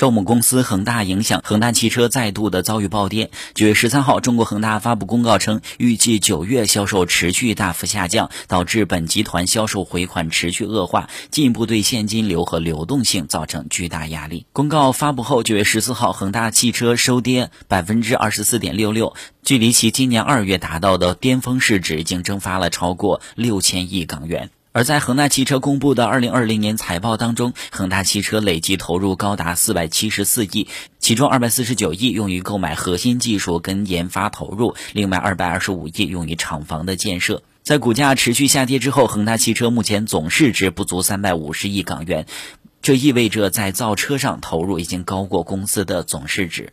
受母公司恒大影响，恒大汽车再度的遭遇暴跌。九月十三号，中国恒大发布公告称，预计九月销售持续大幅下降，导致本集团销售回款持续恶化，进一步对现金流和流动性造成巨大压力。公告发布后，九月十四号，恒大汽车收跌百分之二十四点六六，距离其今年二月达到的巅峰市值已经蒸发了超过六千亿港元。而在恒大汽车公布的二零二零年财报当中，恒大汽车累计投入高达四百七十四亿，其中二百四十九亿用于购买核心技术跟研发投入，另外二百二十五亿用于厂房的建设。在股价持续下跌之后，恒大汽车目前总市值不足三百五十亿港元，这意味着在造车上投入已经高过公司的总市值。